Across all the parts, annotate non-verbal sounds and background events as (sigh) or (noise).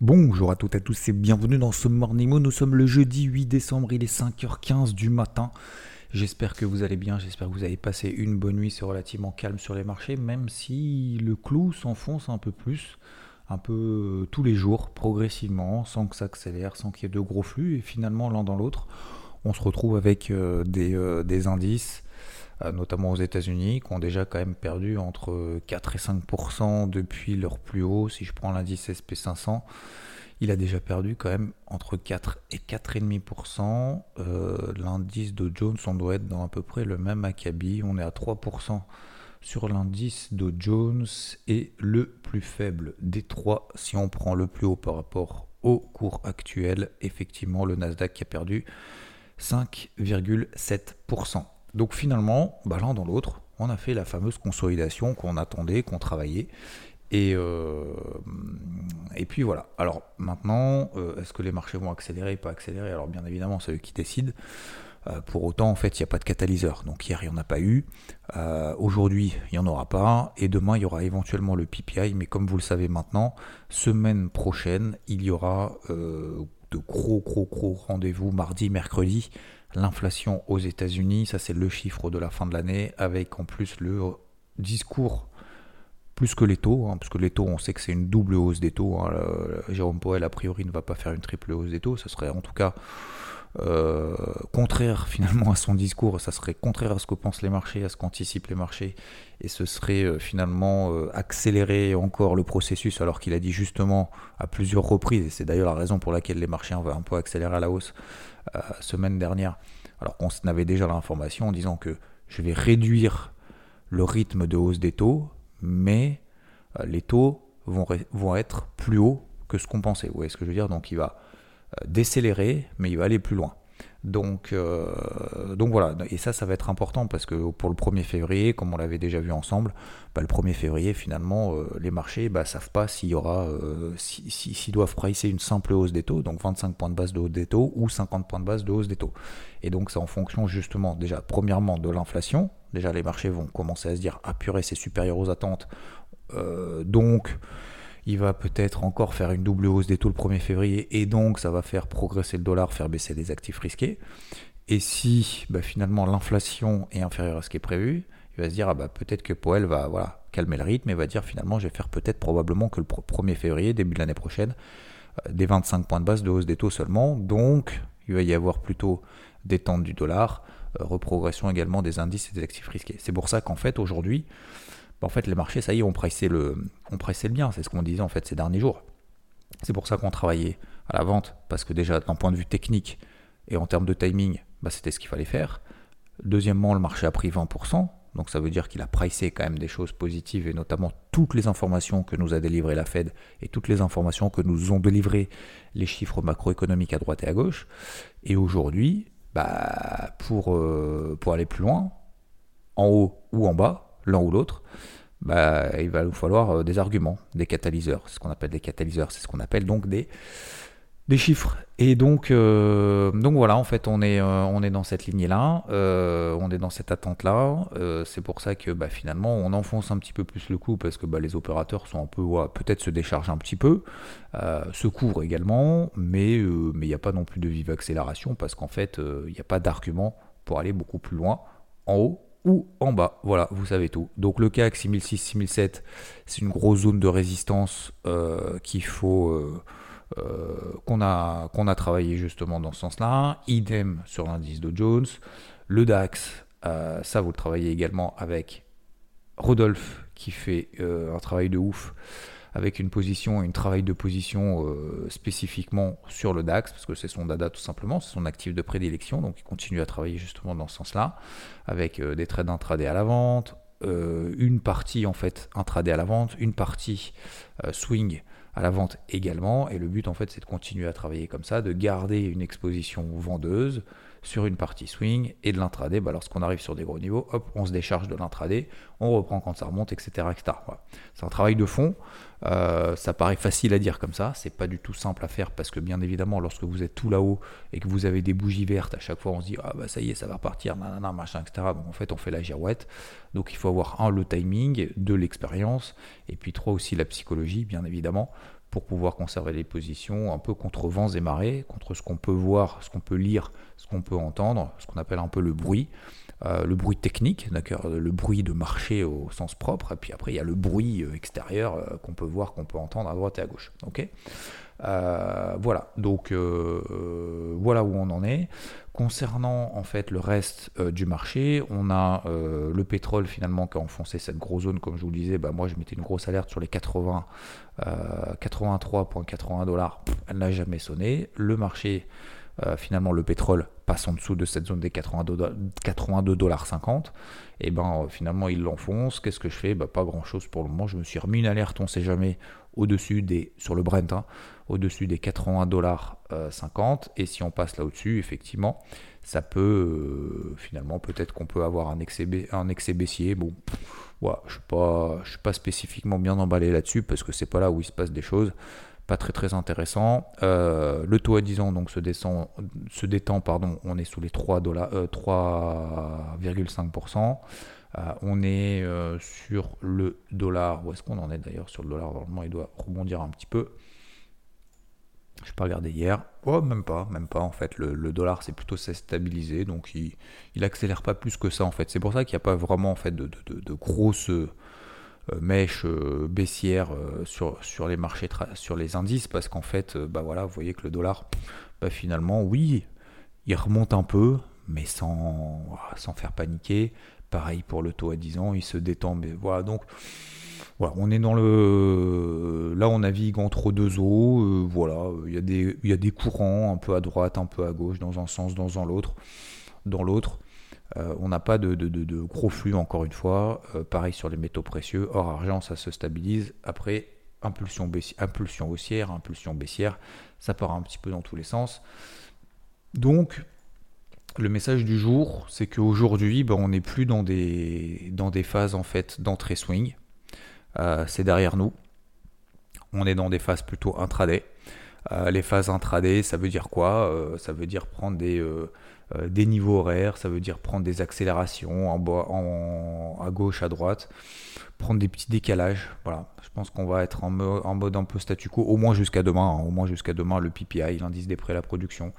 Bonjour à toutes et à tous et bienvenue dans ce Morning Nous sommes le jeudi 8 décembre, il est 5h15 du matin. J'espère que vous allez bien, j'espère que vous avez passé une bonne nuit, c'est relativement calme sur les marchés, même si le clou s'enfonce un peu plus, un peu euh, tous les jours, progressivement, sans que ça accélère, sans qu'il y ait de gros flux, et finalement l'un dans l'autre, on se retrouve avec euh, euh, des indices notamment aux États-Unis, qui ont déjà quand même perdu entre 4 et 5% depuis leur plus haut. Si je prends l'indice SP500, il a déjà perdu quand même entre 4 et 4,5%. Euh, l'indice de Jones, on doit être dans à peu près le même acabit. On est à 3% sur l'indice de Jones et le plus faible des trois, si on prend le plus haut par rapport au cours actuel, effectivement le Nasdaq qui a perdu 5,7%. Donc finalement, bah, l'un dans l'autre, on a fait la fameuse consolidation qu'on attendait, qu'on travaillait. Et, euh, et puis voilà. Alors maintenant, euh, est-ce que les marchés vont accélérer, pas accélérer? Alors bien évidemment, c'est eux qui décident. Euh, pour autant, en fait, il n'y a pas de catalyseur. Donc hier, il n'y en a pas eu. Aujourd'hui, il n'y en aura pas. Et demain, il y aura éventuellement le PPI. Mais comme vous le savez maintenant, semaine prochaine, il y aura de gros, gros, gros rendez-vous mardi, mercredi l'inflation aux États-Unis. Ça, c'est le chiffre de la fin de l'année, avec en plus le discours plus que les taux, hein, parce que les taux, on sait que c'est une double hausse des taux. Hein. Jérôme Powell, a priori, ne va pas faire une triple hausse des taux. Ce serait en tout cas euh, contraire finalement à son discours. Ça serait contraire à ce que pensent les marchés, à ce qu'anticipent les marchés. Et ce serait euh, finalement euh, accélérer encore le processus, alors qu'il a dit justement à plusieurs reprises, et c'est d'ailleurs la raison pour laquelle les marchés ont un peu accéléré à la hausse, semaine dernière, alors qu'on avait déjà l'information en disant que je vais réduire le rythme de hausse des taux, mais les taux vont, vont être plus hauts que ce qu'on pensait. Vous voyez ce que je veux dire? Donc il va décélérer, mais il va aller plus loin. Donc, euh, donc voilà, et ça, ça va être important parce que pour le 1er février, comme on l'avait déjà vu ensemble, bah, le 1er février, finalement, euh, les marchés ne bah, savent pas euh, s'ils doivent pricer une simple hausse des taux, donc 25 points de base de hausse des taux ou 50 points de base de hausse des taux. Et donc c'est en fonction justement, déjà, premièrement, de l'inflation. Déjà, les marchés vont commencer à se dire, ah purée, c'est supérieur aux attentes. donc il va peut-être encore faire une double hausse des taux le 1er février et donc ça va faire progresser le dollar, faire baisser les actifs risqués. Et si bah, finalement l'inflation est inférieure à ce qui est prévu, il va se dire ah bah, peut-être que Powell va voilà, calmer le rythme et va dire finalement je vais faire peut-être probablement que le 1er février, début de l'année prochaine, euh, des 25 points de base de hausse des taux seulement. Donc il va y avoir plutôt détente du dollar, euh, reprogression également des indices et des actifs risqués. C'est pour ça qu'en fait aujourd'hui, bah, en fait, les marchés, ça y est, ont pressé le, on bien. C'est ce qu'on disait en fait ces derniers jours. C'est pour ça qu'on travaillait à la vente, parce que déjà, d'un point de vue technique et en termes de timing, bah, c'était ce qu'il fallait faire. Deuxièmement, le marché a pris 20%, donc ça veut dire qu'il a pricé quand même des choses positives, et notamment toutes les informations que nous a délivrées la Fed et toutes les informations que nous ont délivrées les chiffres macroéconomiques à droite et à gauche. Et aujourd'hui, bah, euh, pour aller plus loin, en haut ou en bas, l'un ou l'autre, bah, il va nous falloir euh, des arguments, des catalyseurs. C'est ce qu'on appelle des catalyseurs, c'est ce qu'on appelle donc des, chiffres. Et donc, euh, donc voilà, en fait, on est, euh, dans cette lignée-là, on est dans cette attente-là. c'est pour ça que bah, finalement, on enfonce un petit peu plus le coup parce que bah, les opérateurs sont un peu, peut-être se déchargent un petit peu, se couvrent également, mais mais il n'y a pas non plus de vive accélération parce qu'en fait, il n'y a pas d'argument pour aller beaucoup plus loin en haut ou en bas. Voilà, vous savez tout. Donc le CAC 6006-6007, c'est une grosse zone de résistance euh, qu'il faut euh, euh, qu'on a qu'on a travaillé justement dans ce sens-là. Idem sur l'indice de Jones. Le DAX, ça vous le travaillez également avec Rodolphe qui fait un travail de ouf avec une position, une travail de position euh, spécifiquement sur le DAX, parce que c'est son dada tout simplement, c'est son actif de prédilection, donc il continue à travailler justement dans ce sens-là, avec euh, des trades intraday à la vente, euh, une partie en fait intraday à la vente, une partie swing à la vente également, et le but en fait c'est de continuer à travailler comme ça, de garder une exposition vendeuse, sur une partie swing et de l'intraday. Bah, lorsqu'on arrive sur des gros niveaux, hop, on se décharge de l'intraday, on reprend quand ça remonte, etc. C'est un travail de fond. Euh, ça paraît facile à dire comme ça, c'est pas du tout simple à faire parce que bien évidemment, lorsque vous êtes tout là-haut et que vous avez des bougies vertes, à chaque fois on se dit ah bah ça y est, ça va partir, nanana, machin, etc. Donc en fait, on fait la girouette. Donc il faut avoir un le timing, deux l'expérience et puis trois aussi la psychologie, bien évidemment, pour pouvoir conserver les positions un peu contre vents et marées, contre ce qu'on peut voir, ce qu'on peut lire, ce qu'on peut entendre, ce qu'on appelle un peu le bruit. Euh, le bruit technique, le bruit de marché au sens propre, et puis après il y a le bruit euh, extérieur euh, qu'on peut voir, qu'on peut entendre à droite et à gauche. Voilà, donc voilà où on en est. Concernant en fait le reste du marché, on a le pétrole finalement qui a enfoncé cette grosse zone, comme je vous le disais, bah, moi je mettais une grosse alerte sur les 80, 83,80 dollars, elle n'a jamais sonné. Le marché finalement le pétrole passe en dessous de cette zone des 82 dollars 50 et ben euh, finalement il l'enfonce qu'est-ce que je fais? Bah, pas grand chose pour le moment. Je me suis remis une alerte on sait jamais au-dessus des sur le Brent hein, au-dessus des 80 dollars 50 et si on passe là au-dessus effectivement ça peut euh, finalement peut-être qu'on peut avoir un excès, un excès baissier. Bon je ne suis pas spécifiquement bien emballé là-dessus parce que c'est pas là où il se passe des choses pas très très intéressant. Euh, le taux à 10 ans donc se, descend, se détend, pardon, on est sous les 3,5%. Euh, euh, on est sur le dollar. Où est-ce qu'on en est d'ailleurs sur le dollar? Normalement, il doit rebondir un petit peu. Je n'ai pas regardé hier. Oh, même pas, même pas. En fait, le, dollar c'est plutôt stabilisé, donc il, accélère pas plus que ça. En fait, c'est pour ça qu'il n'y a pas vraiment en fait de, de, de grosses mèche euh, baissière euh, sur, sur les marchés, sur les indices, parce qu'en fait, bah voilà, vous voyez que le dollar, bah finalement, oui, il remonte un peu, mais sans, sans faire paniquer. Pareil pour le taux à 10 ans, il se détend, mais voilà, donc voilà, on est dans le. Là, on navigue entre deux eaux. voilà, il y, a des, il y a des courants un peu à droite, un peu à gauche, dans un sens, dans l'autre. Dans l'autre. Euh, on n'a pas de, gros flux, encore une fois. Euh, pareil sur les métaux précieux. Or, argent, ça se stabilise. Après, impulsion, haussière, impulsion baissière. Ça part un petit peu dans tous les sens. Donc, le message du jour, c'est qu'aujourd'hui, ben, on n'est plus dans des, dans des phases en fait d'entrée swing. Euh, c'est derrière nous. On est dans des phases plutôt intraday. les phases intraday, ça veut dire quoi? Ça veut dire prendre des euh, des niveaux horaires, ça veut dire prendre des accélérations en, à gauche, à droite, prendre des petits décalages. Voilà, je pense qu'on va être en, mode un peu statu quo, au moins jusqu'à demain, hein. au moins jusqu'à demain, le PPI, l'indice des prêts à la production.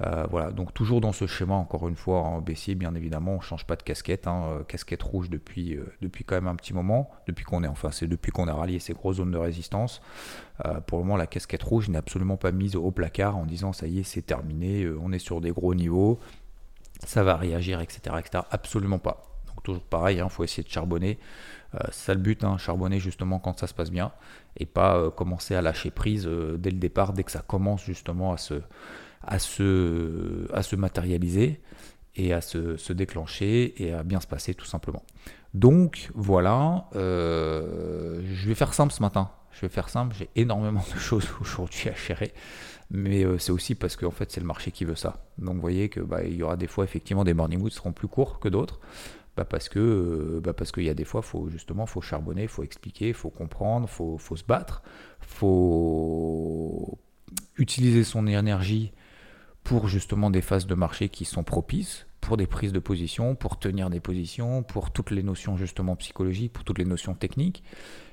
Euh, voilà, donc toujours dans ce schéma, encore une fois, en baissier, bien évidemment, on ne change pas de casquette, hein. euh, casquette rouge depuis, euh, depuis quand même un petit moment, depuis qu'on est, enfin, c'est depuis qu'on a rallié ces grosses zones de résistance. pour le moment, la casquette rouge n'est absolument pas mise au placard en disant ça y est, c'est terminé, on est sur des gros niveaux, ça va réagir, etc., etc. Absolument pas. Donc toujours pareil, il hein, faut essayer de charbonner. c'est ça le but, hein, charbonner justement quand ça se passe bien, et pas commencer à lâcher prise dès le départ, dès que ça commence justement à se à se, à se matérialiser et à se, déclencher et à bien se passer tout simplement. Donc voilà, euh, je vais faire simple ce matin. Je vais faire simple, j'ai énormément de choses (laughs) aujourd'hui à gérer, mais euh, c'est aussi parce que en fait c'est le marché qui veut ça. Donc vous voyez que bah, il y aura des fois effectivement des morning moods seront plus courts que d'autres. Bah parce que euh, bah parce qu'il y a des fois faut justement faut charbonner, faut expliquer, faut comprendre, faut, faut se battre, faut utiliser son énergie pour justement des phases de marché qui sont propices, pour des prises de position, pour tenir des positions, pour toutes les notions justement psychologiques, pour toutes les notions techniques.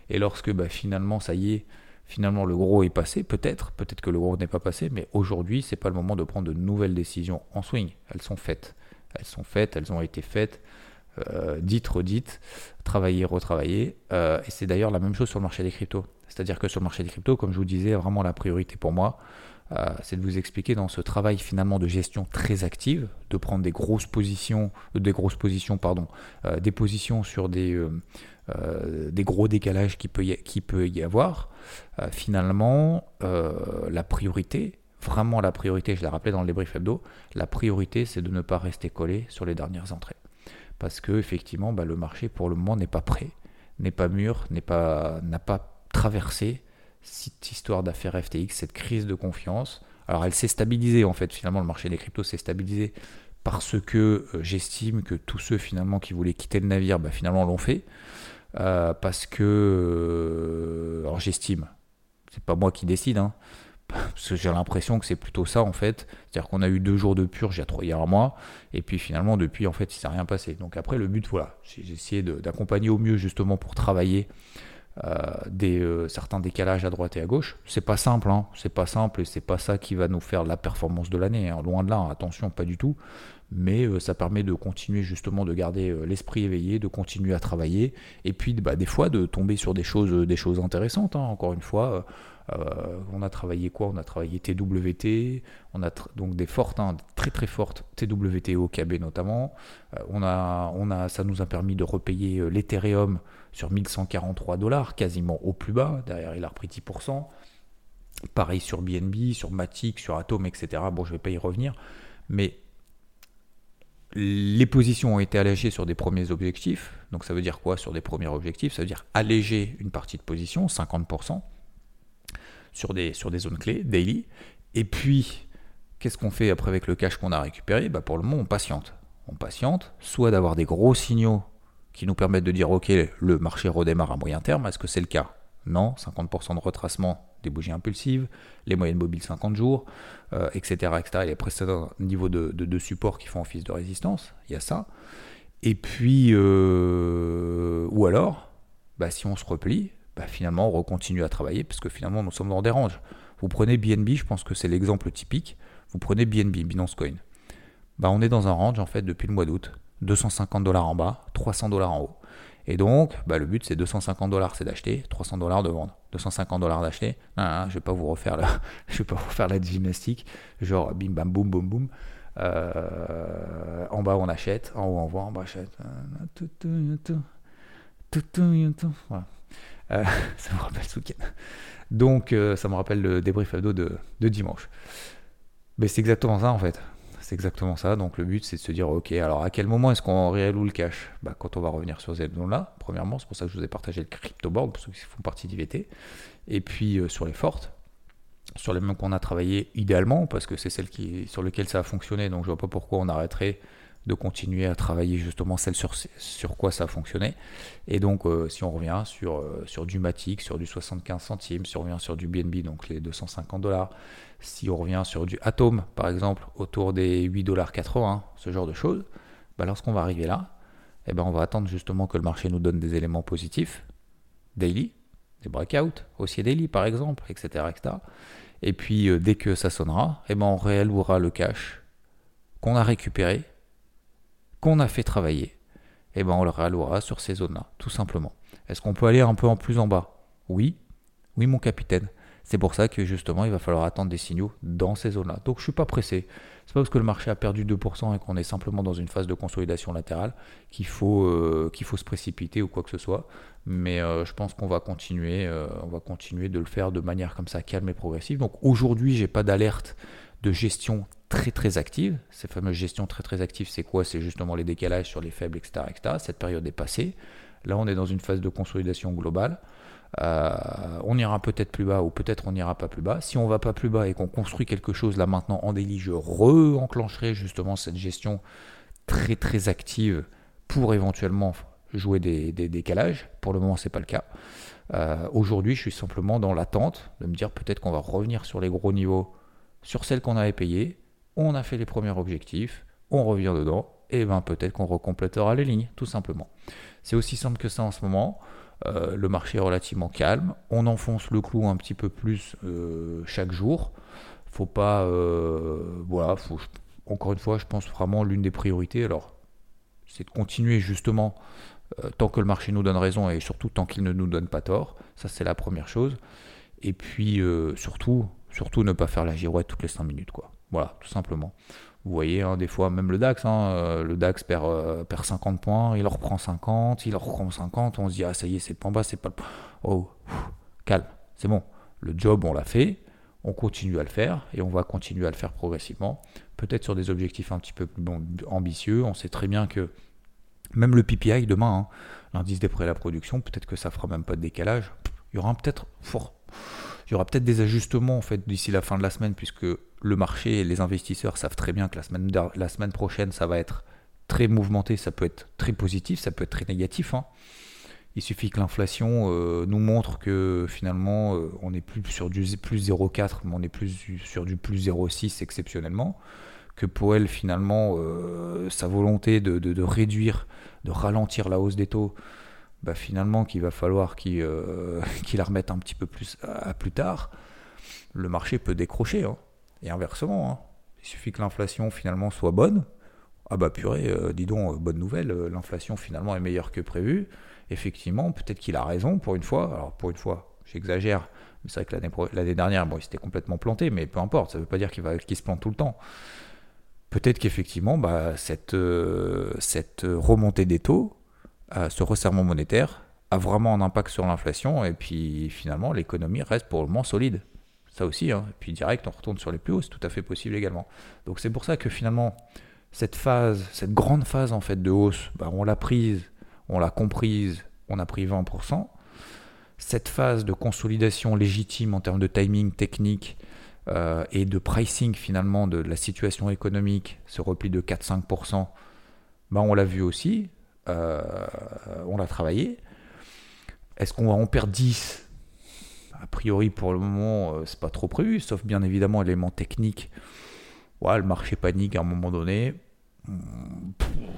Et lorsque bah, finalement, ça y est, finalement le gros est passé, peut-être, peut-être que le gros n'est pas passé, mais aujourd'hui, c'est pas le moment de prendre de nouvelles décisions en swing. Elles sont faites. Elles sont faites, elles ont été faites, euh, dites, redites, travaillées, retravaillées. Euh, et c'est d'ailleurs la même chose sur le marché des cryptos. C'est-à-dire que sur le marché des cryptos, comme je vous disais, vraiment la priorité pour moi, c'est de vous expliquer dans ce travail finalement de gestion très active, de prendre des grosses positions, euh, des grosses positions, pardon, euh, des positions sur des, des gros décalages qui peut y, qui peut y avoir. finalement, la priorité, vraiment la priorité, je l'ai rappelé dans le débrief hebdo, la priorité c'est de ne pas rester collé sur les dernières entrées. Parce que effectivement, bah, le marché pour le moment n'est pas prêt, n'est pas mûr, n'a pas, pas traversé cette histoire d'affaire FTX, cette crise de confiance. Alors elle s'est stabilisée en fait, finalement le marché des cryptos s'est stabilisé parce que euh, j'estime que tous ceux finalement qui voulaient quitter le navire, bah, finalement l'ont fait. Euh, parce que, euh, alors j'estime, c'est pas moi qui décide, hein, parce que j'ai l'impression que c'est plutôt ça en fait. C'est-à-dire qu'on a eu deux jours de purge il y a, trois, et puis finalement depuis en fait il s'est rien passé. Donc après le but voilà, j'ai essayé d'accompagner au mieux justement pour travailler des, certains décalages à droite et à gauche. C'est pas simple, hein. c'est pas simple et c'est pas ça qui va nous faire la performance de l'année. Hein. Loin de là, attention, pas du tout. Mais ça permet de continuer justement de garder l'esprit éveillé, de continuer à travailler et puis bah, des fois de tomber sur des choses, des choses intéressantes. Hein. Encore une fois, euh, on a travaillé quoi? On a travaillé TWT, on a donc des fortes, hein, très très fortes TWT au KB notamment. Euh, on a, on a, ça nous a permis de repayer euh, l'Ethereum sur 1143 dollars, quasiment au plus bas. Derrière, il a repris 10%. Pareil sur BNB, sur Matic, sur Atom, etc. Bon, je ne vais pas y revenir. Mais les positions ont été allégées sur des premiers objectifs. Donc ça veut dire quoi sur des premiers objectifs? Ça veut dire alléger une partie de position, 50% sur des, zones clés, daily. Et puis, qu'est-ce qu'on fait après avec le cash qu'on a récupéré? Bah Pour le moment, on patiente. On patiente, soit d'avoir des gros signaux qui nous permettent de dire, OK, le marché redémarre à moyen terme. Est-ce que c'est le cas? Non, 50% de retracement des bougies impulsives, les moyennes mobiles 50 jours, etc., etc. Il y a précédents niveaux de, de, support qui font office de résistance, il y a ça. Et puis, euh, ou alors, bah, si on se replie, bah, finalement, on continue à travailler parce que finalement, nous sommes dans des ranges. Vous prenez BNB, je pense que c'est l'exemple typique. Vous prenez BNB, Binance Coin. Bah, on est dans un range en fait depuis le mois d'août. 250 dollars en bas, 300 dollars en haut. Et donc, bah, le but c'est 250 dollars, c'est d'acheter, 300 dollars de vendre. 250 dollars d'acheter. je vais vous refaire la, je vais pas vous refaire (laughs) la gymnastique, genre bim bam boum boum boum. Euh, en bas on achète, en haut on vend, en bas on achète. Voilà. Euh, (laughs) ça me rappelle ce week-end. Donc, euh, ça me rappelle le débrief ado de, de dimanche. Mais c'est exactement ça en fait. C'est exactement ça. Donc, le but, c'est de se dire ok, alors à quel moment est-ce qu'on réalloue le cash? Bah, Quand on va revenir sur cette zone-là, premièrement, c'est pour ça que je vous ai partagé le crypto board pour ceux qui font partie d'IVT. Et puis, euh, sur les fortes, sur les mêmes qu'on a travaillé idéalement, parce que c'est celle qui, sur lesquelles ça a fonctionné. Donc, je vois pas pourquoi on arrêterait de continuer à travailler justement celle sur, sur quoi ça a fonctionné. Et donc, euh, si on revient sur, euh, sur du Matic, sur du 75 centimes, si on revient sur du BNB, donc les 250 dollars, si on revient sur du Atom, par exemple, autour des 8 dollars 80, ce genre de choses, bah, lorsqu'on va arriver là, eh ben, on va attendre justement que le marché nous donne des éléments positifs, daily, des breakouts, haussier daily par exemple, etc. etc. Et puis, euh, dès que ça sonnera, eh ben, on réallouera le cash qu'on a récupéré qu'on a fait travailler, eh ben on le réallouera sur ces zones-là, tout simplement. Est-ce qu'on peut aller un peu en plus en bas? Oui, oui mon capitaine. C'est pour ça que justement il va falloir attendre des signaux dans ces zones-là. Donc je suis pas pressé. C'est pas parce que le marché a perdu 2% et qu'on est simplement dans une phase de consolidation latérale qu'il faut, euh, se précipiter ou quoi que ce soit. Mais euh, je pense qu'on va continuer, euh, on va continuer de le faire de manière comme ça calme et progressive. Donc aujourd'hui j'ai pas d'alerte de gestion très très active. Ces fameuses gestions très très actives, c'est quoi? C'est justement les décalages sur les faibles, etc., etc. Cette période est passée. Là, on est dans une phase de consolidation globale. Euh, on ira peut-être plus bas ou peut-être on n'ira pas plus bas. Si on va pas plus bas et qu'on construit quelque chose là maintenant en délit, je re-enclencherai justement cette gestion très très active pour éventuellement jouer des, décalages. Pour le moment, c'est pas le cas. Euh, aujourd'hui, je suis simplement dans l'attente de me dire peut-être qu'on va revenir sur les gros niveaux sur celles qu'on avait payées, on a fait les premiers objectifs, on revient dedans, et ben peut-être qu'on recomplétera les lignes, tout simplement. C'est aussi simple que ça en ce moment. Euh, le marché est relativement calme. On enfonce le clou un petit peu plus euh, chaque jour. Faut pas, euh, voilà. encore une fois, je pense vraiment l'une des priorités. Alors, c'est de continuer justement tant que le marché nous donne raison et surtout tant qu'il ne nous donne pas tort. Ça, c'est la première chose. Et puis surtout, Surtout ne pas faire la girouette toutes les 5 minutes, quoi. Voilà, tout simplement. Vous voyez, hein, des fois, même le DAX, hein, euh, le DAX perd, euh, perd 50 points, il en reprend 50, il en reprend 50, on se dit, ah ça y est, c'est le point bas, c'est pas le Oh, calme, c'est bon. Le job, on l'a fait, on continue à le faire, et on va continuer à le faire progressivement. Peut-être sur des objectifs un petit peu plus ambitieux. On sait très bien que même le PPI demain, hein, l'indice des prêts à la production, peut-être que ça fera même pas de décalage. Il y aura peut-être il y aura peut-être des ajustements en fait d'ici la fin de la semaine, puisque le marché et les investisseurs savent très bien que la semaine, prochaine, ça va être très mouvementé, ça peut être très positif, ça peut être très négatif. Hein. Il suffit que l'inflation euh, nous montre que finalement on n'est plus sur du plus 0,4, mais on est plus sur du plus 0,6 exceptionnellement. Que Powell finalement, euh, sa volonté de, réduire, de ralentir la hausse des taux, bah, finalement qu'il va falloir (laughs) qu'il la remette un petit peu plus à, plus tard, le marché peut décrocher. Hein. Et inversement, hein. il suffit que l'inflation finalement soit bonne. Ah bah purée, dis donc, bonne nouvelle, l'inflation finalement est meilleure que prévu. Effectivement, peut-être qu'il a raison pour une fois. Alors pour une fois, j'exagère, c'est vrai que l'année dernière, bon, il s'était complètement planté, mais peu importe, ça ne veut pas dire qu'il se plante tout le temps. Peut-être qu'effectivement, bah, cette, euh, cette remontée des taux, ce resserrement monétaire, a vraiment un impact sur l'inflation, et puis finalement, l'économie reste pour le moins solide. Ça aussi, hein. et puis direct, on retourne sur les plus hauts, c'est tout à fait possible également. Donc c'est pour ça que finalement, cette phase, cette grande phase en fait de hausse, bah, on l'a prise, on l'a comprise, on a pris 20% cette phase de consolidation légitime en termes de timing technique euh, et de pricing finalement de, la situation économique, ce repli de 4-5%, bah on l'a vu aussi, on l'a travaillé. Est-ce qu'on va en perdre 10 A priori pour le moment, euh, c'est pas trop prévu, sauf bien évidemment éléments techniques. Ouais, le marché panique à un moment donné.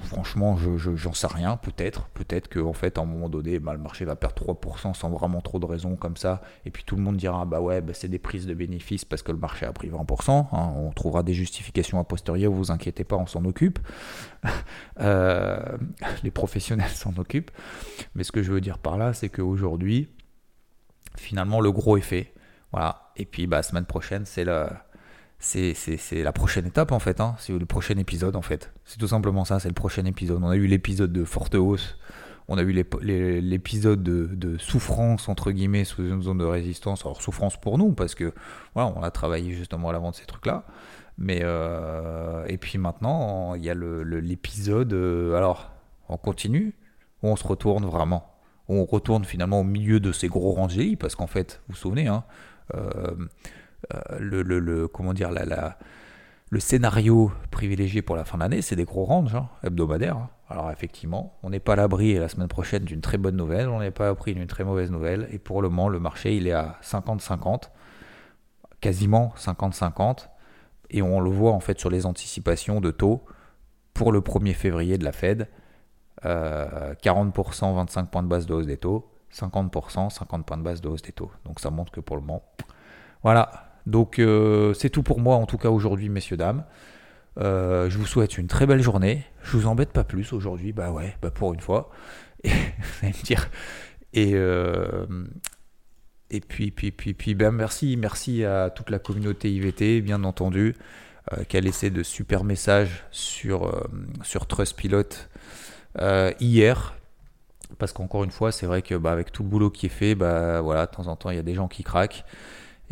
Franchement, je, j'en sais rien. Peut-être, peut-être qu'en fait, à un moment donné, bah, le marché va perdre 3% sans vraiment trop de raisons comme ça. Et puis tout le monde dira, bah ouais, bah, c'est des prises de bénéfices parce que le marché a pris 20%. Hein. on trouvera des justifications a posteriori, vous inquiétez pas, on s'en occupe. (laughs) Euh, les professionnels s'en occupent. Mais ce que je veux dire par là, c'est qu'aujourd'hui, finalement, le gros est fait. Voilà. Et puis, bah, semaine prochaine, c'est le c'est la prochaine étape en fait, hein. c'est le prochain épisode en fait. C'est tout simplement ça, c'est le prochain épisode. On a eu l'épisode de forte hausse, on a eu l'épisode de, souffrance entre guillemets sous une zone de résistance. Alors souffrance pour nous parce que voilà, on a travaillé justement à l'avant de ces trucs-là. Mais euh, et puis maintenant, il y a l'épisode. Euh, alors, on continue ou on se retourne vraiment? On retourne finalement au milieu de ces gros rangés parce qu'en fait, vous vous souvenez, hein, euh, euh, le, comment dire, le scénario privilégié pour la fin d'année, c'est des gros ranges hein, hebdomadaires. Hein. Alors effectivement, on n'est pas à l'abri la semaine prochaine d'une très bonne nouvelle, on n'est pas à l'abri d'une très mauvaise nouvelle, et pour le moment, le marché, il est à 50-50, quasiment 50-50, et on le voit en fait sur les anticipations de taux pour le 1er février de la Fed, 40%, euh, 25 points de base de hausse des taux, 50%, 50 points de base de hausse des taux. Donc ça montre que pour le moment, voilà, donc euh, c'est tout pour moi en tout cas aujourd'hui, messieurs, dames. Euh, je vous souhaite une très belle journée. Je vous embête pas plus aujourd'hui, bah ouais, bah pour une fois. Et, (laughs) vous me dire. Euh, et puis, puis, puis, puis ben merci, merci à toute la communauté IVT, bien entendu, qui a laissé de super messages sur, sur Trustpilot hier. Parce qu'encore une fois, c'est vrai que bah, avec tout le boulot qui est fait, bah voilà, de temps en temps, il y a des gens qui craquent.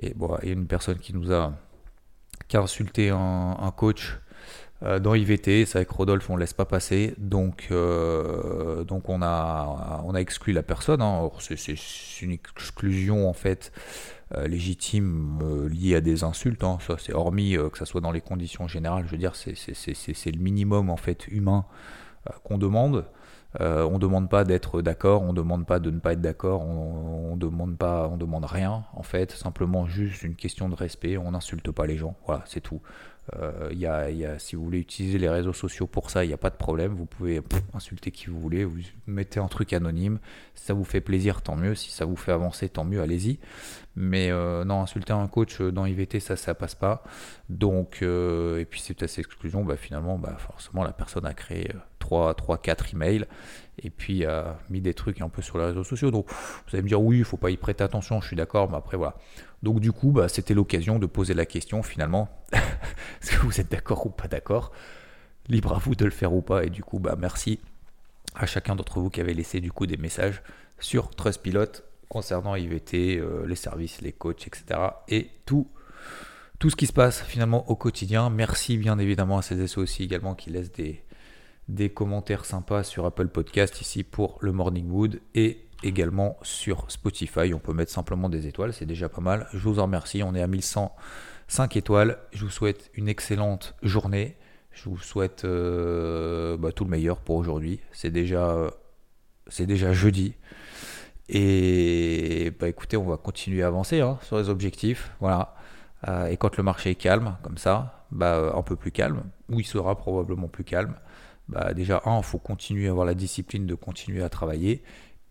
Et bon, il une personne qui nous a, qui a insulté un, coach euh, dans IVT. C'est avec Rodolphe, on ne laisse pas passer. Donc, euh, donc on, a, on a exclu la personne. Hein. C'est une exclusion en fait euh, légitime liée à des insultes. Hein. Ça, c'est hormis que ça soit dans les conditions générales. Je veux dire, c'est le minimum en fait humain qu'on demande. Euh, on ne demande pas d'être d'accord, on ne demande pas de ne pas être d'accord, on, ne demande pas, on demande rien en fait, simplement juste une question de respect, on n'insulte pas les gens, voilà, c'est tout. Euh, y a, si vous voulez utiliser les réseaux sociaux pour ça, il n'y a pas de problème. Vous pouvez insulter qui vous voulez. Vous mettez un truc anonyme. Si ça vous fait plaisir, tant mieux. Si ça vous fait avancer, tant mieux. Allez-y. Mais euh, non, insulter un coach dans IVT, ça, ça passe pas. Donc, euh, et puis c'est à cette exclusion, bah, finalement, bah, forcément, la personne a créé 3, 3 4 emails et puis a mis des trucs un peu sur les réseaux sociaux. Donc, vous allez me dire, oui, il faut pas y prêter attention. Je suis d'accord. Mais après, voilà. Donc du coup, bah, c'était l'occasion de poser la question finalement, (laughs) est-ce que vous êtes d'accord ou pas d'accord? Libre à vous de le faire ou pas. Et du coup, bah, merci à chacun d'entre vous qui avait laissé du coup des messages sur Trustpilot concernant IVT, euh, les services, les coachs, etc. Et tout, tout ce qui se passe finalement au quotidien. Merci bien évidemment à ces SO aussi également qui laissent des, des commentaires sympas sur Apple Podcast ici pour le Morning Wood et également sur Spotify. On peut mettre simplement des étoiles, c'est déjà pas mal. Je vous en remercie. On est à 1105 étoiles. Je vous souhaite une excellente journée. Je vous souhaite euh, bah, tout le meilleur pour aujourd'hui. C'est déjà, c'est déjà jeudi. Et bah, écoutez, on va continuer à avancer hein, sur les objectifs. Voilà. Euh, et quand le marché est calme, comme ça, bah, un peu plus calme, ou il sera probablement plus calme, bah, déjà, un, il faut continuer à avoir la discipline de continuer à travailler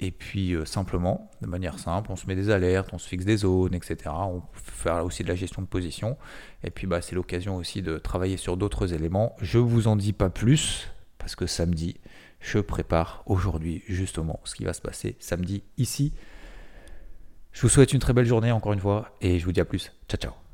Et puis simplement, de manière simple, on se met des alertes, on se fixe des zones, etc. On peut faire aussi de la gestion de position. Et puis bah, c'est l'occasion aussi de travailler sur d'autres éléments. Je vous en dis pas plus, parce que samedi, je prépare aujourd'hui justement ce qui va se passer samedi ici. Je vous souhaite une très belle journée encore une fois et je vous dis à plus. Ciao ciao